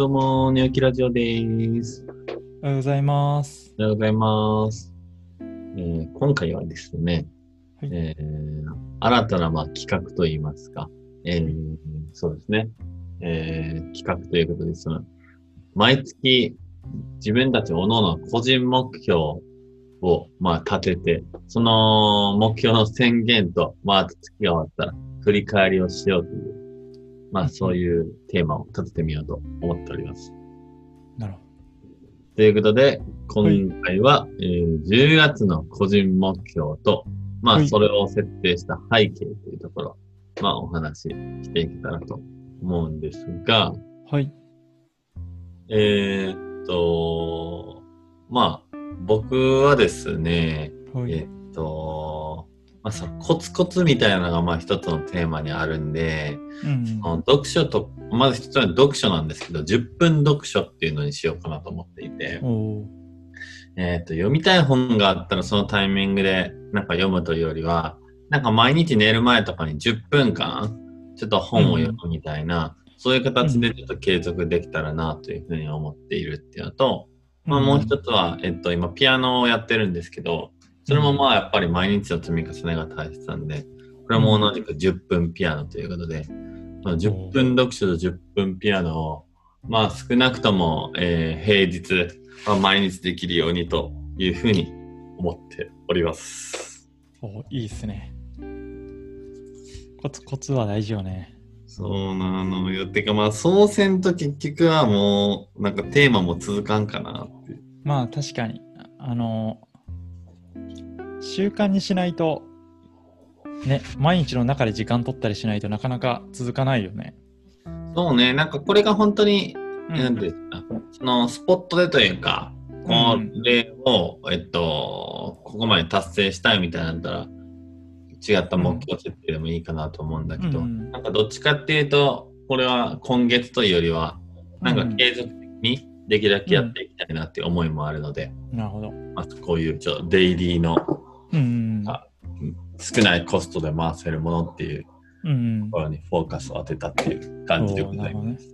どうも、寝起きラジオです。おはようございます。おはようございます。えー今回はですね、はいえー新たなまあ企画といいますか、えーそうですね、えー企画ということで、その、毎月自分たち各々個人目標をまあ立てて、その目標の宣言と、まあ月が終わったら振り返りをしようという、まあそういうテーマを立ててみようと思っております。なるほということで、今回は、えー10月の個人目標と、まあ、はいそれを設定した背景というところ、まあ、お話ししていけたらと思うんですが、ど。はい。えーっと、まあ、僕はですね、はい。えーっと、まあ、そのコツコツみたいなのが、まあ、一つのテーマにあるんで、うん。あの読書と、まず一つは読書なんですけど、10分読書っていうのにしようかなと思っていて、えっ、と、読みたい本があったらそのタイミングでなんか読むというよりは、なんか毎日寝る前とかに10分間、ちょっと本を読むみたいな、そういう形でちょっと継続できたらなというふうに思っているっていうのと、まあもう一つは、えっと、今ピアノをやってるんですけど、それもまあやっぱり毎日の積み重ねが大切なんで、これも同じく10分ピアノということで、まあ、10分読書と10分ピアノを、まあ少なくとも、えー平日、まあ、毎日できるようにというふうに思っております。おーいいっすね。コツコツは大事よね。そうなのよ。てかまあ、そうせんと結局はもう、なんかテーマも続かんかなって。まあ確かに、あの、習慣にしないと、ね、毎日の中で時間取ったりしないとなかなか続かないよね。そうね、なんかこれが本当に、うなんていうんですか、そのスポットでというか、これを、えっと、ここまで達成したいみたいなんだったら、違った目標設定でもいいかなと思うんだけど、うん。なんかどっちかっていうと、これは今月というよりは、なんか継続的にできるだけやっていきたいなっていう思いもあるので、なるほど。まあ、こういうちょデイリーのうん。あ少ないコストで回せるものっていううんところにフォーカスを当てたっていう感じでございまおーなるほ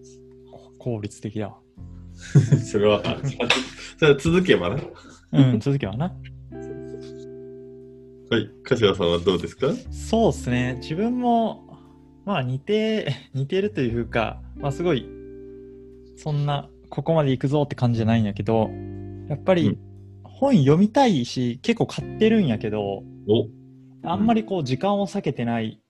どね。効率的だ。それは、それは続けばな。うん、続けはな。はい。柏さんはどうですか？そうですね。自分も、まあ似て、似てるというか、まあすごい、そんな、ここまで行くぞって感じじゃないんやけど、やっぱりうん本読みたいし、結構買ってるんやけど、おあんまりこう時間を避けてない、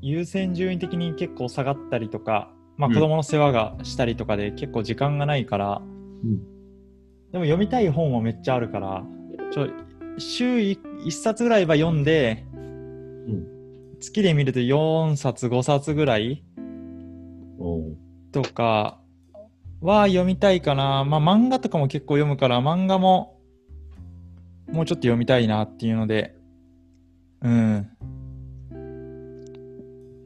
優先順位的に結構下がったりとか、まあうん子供の世話がしたりとかで結構時間がないから、うんでも読みたい本もめっちゃあるから、ちょ週一冊ぐらいは読んで、うん。月で見ると4冊5冊ぐらいとかは読みたいかな。まあ漫画とかも結構読むから漫画ももうちょっと読みたいなっていうので、うん。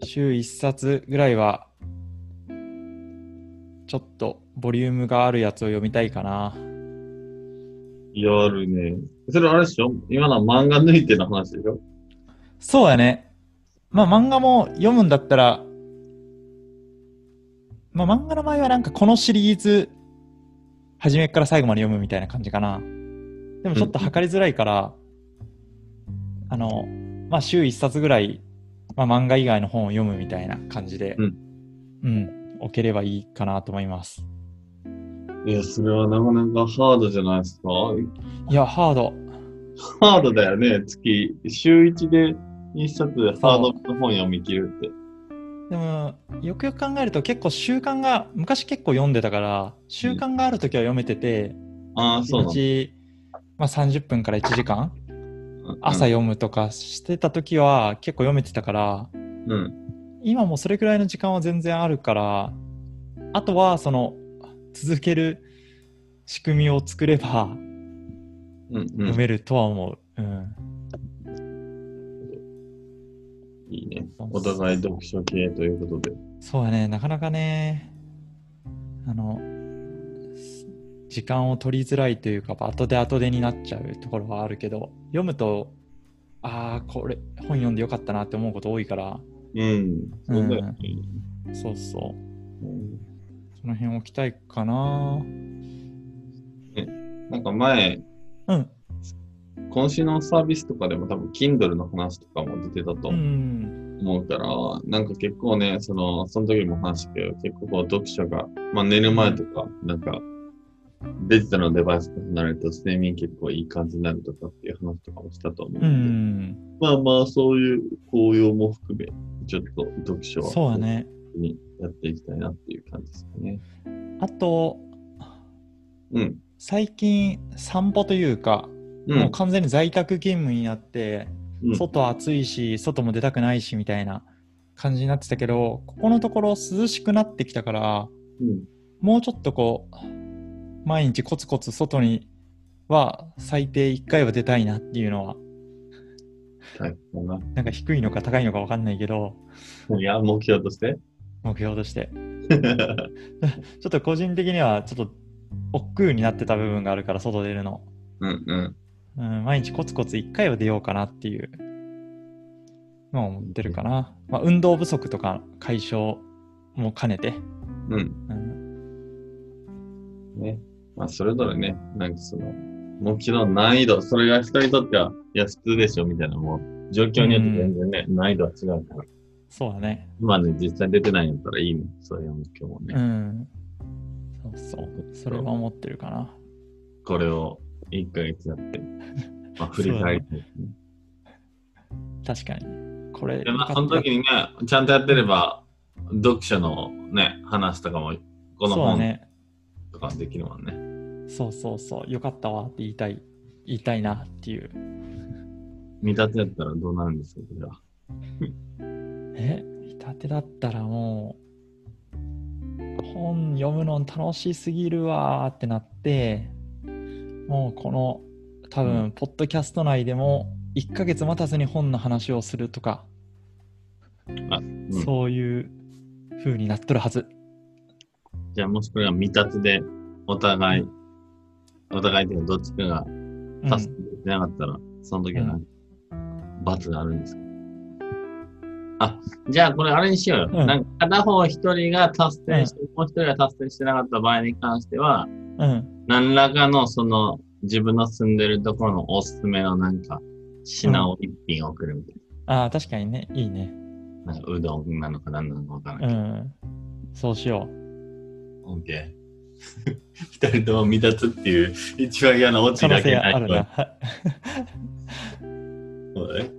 週1冊ぐらいはちょっとボリュームがあるやつを読みたいかな。やるね。それあれでしょ？今のは漫画抜いての話でしょ？そうやね。まあ漫画も読むんだったら、まあ漫画の場合はなんかこのシリーズ、初めから最後まで読むみたいな感じかな。でもちょっと測りづらいから、あの、まあ週一冊ぐらい、まあ漫画以外の本を読むみたいな感じで、うんうん、置ければいいかなと思います。いや、それはなかなかハードじゃないですか？いや、ハード。ハードだよね。月、週1で1冊でハードの本読み切るって。でも、よくよく考えると結構習慣が、昔結構読んでたから、習慣があるときは読めてて、ああ、そうな1日、まあ、30分から1時間？の。朝読むとかしてた時は結構読めてたからうん。うん。今もそれくらいの時間は全然あるからあとはその続ける仕組みを作ればうん。うん読。めるとは思う。うん。いいね。お互い読書系ということで。そうやね、なかなかね、あの、時間を取りづらいというか、後で後でになっちゃうところはあるけど、読むと、ああ、これ、本読んでよかったなって思うこと多いから、うん。そうだよね。そうそう。うんその辺置きたいかな。なんか前、うん。今週のサービスとかでも多分 Kindle の話とかも出てたとうん。思うから、なんか結構ね、その、その時も話したけど、結構こう読書が、まあ寝る前とか、なんか、デジタルのデバイスと離れると睡眠結構いい感じになるとかっていう話とかもしたと思ううので、ん。まあまあそういう効用も含め、ちょっと読書はそうだね。にやっていきたいなっていう感じですかね。あと、うん。最近散歩というか、うん。もう完全に在宅勤務になって、うん外暑いし、外も出たくないしみたいな感じになってたけど、ここのところ涼しくなってきたから、うん。もうちょっとこう、毎日コツコツ外には最低1回は出たいなっていうのは、はい。かな。なんか低いのか高いのか分かんないけど、いや、目標として？目標として。ちょっと個人的にはちょっと億劫になってた部分があるから、外出るの。うんうん。うん、毎日コツコツ1回は出ようかなっていうのを思ってるかな。まあ、運動不足とか解消も兼ねて。うん。うん、ね。まあ、それぞれね、なんかその、目標の難易度、それが人にとっては、いや、普通でしょ、みたいな、もう、状況によって全然ね、難易度は違うから。そうだね。今ね、実際出てないんだったらいいね。そういう目標もうね。ん。そうそう。それは思ってるかな。これを1ヶ月やって、まあ、振り返って、ね。確かに。これ、で、まあ、その時にね、ちゃんとやってれば、読書のね、話とかも、この本そうだね。とかできるもんね。そうそうそう。よかったわって言いたい。言いたいなっていう。見立てやったらどうなるんですか、これは。え？見立てだったらもう本読むの楽しすぎるわーってなってもうこの多う分ポッドキャスト内でも1ヶ月待たずに本の話をするとか、うんそういう風になっとるはずじゃあ、もしこれが未達で、お互い、お互いでどっちかが助けてなかったら、うん、その時は、罰があるんですか？あ、じゃあこれあれにしようよ。うん、なんか片方一人が達成して、もう一人が達成してなかった場合に関しては、うん、何らかのその自分の住んでるところのおすすめのなんか品を一品送るみたいな。ああ、確かにね。いいね。なんかうどんなのか何なのかわからないけど。うん。そうしよう。OK。2人とも未つっていう一番嫌なオチだけないがあるなそうだね、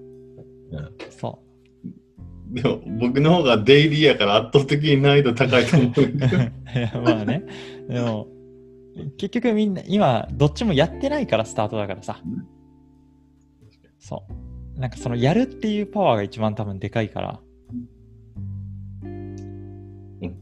うん、そう。でも僕の方がデイリーやから圧倒的に難易度高いと思う まあね。でも結局みんな今どっちもやってないからスタートだからさ、うん、そう。なんかそのやるっていうパワーが一番多分でかいから。OK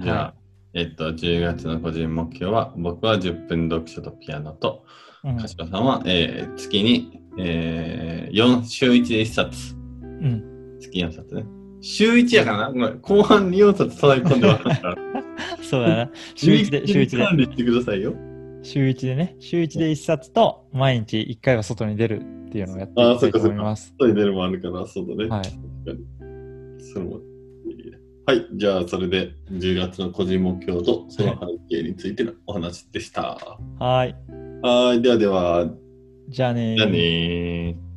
じゃあ、はい。えっと、10月の個人目標は、僕は10分読書とピアノと、うん柏さんは、えー月に、えー、4週1で1冊。うん月4冊ね。週1やからな。後半に4冊叩き込んでますから。そうだな週1で 週1で管理してくださいよ。週1でね週1で1冊と毎日1回は外に出るっていうのをやっていきたいとそっかそっか思いますそういう出るもあるから、そうだね。はい確かに。それもはい。じゃあ、それで10月の個人目標とその背景についてのお話でした。はいはい。ではでは、じゃあねーじゃあねー。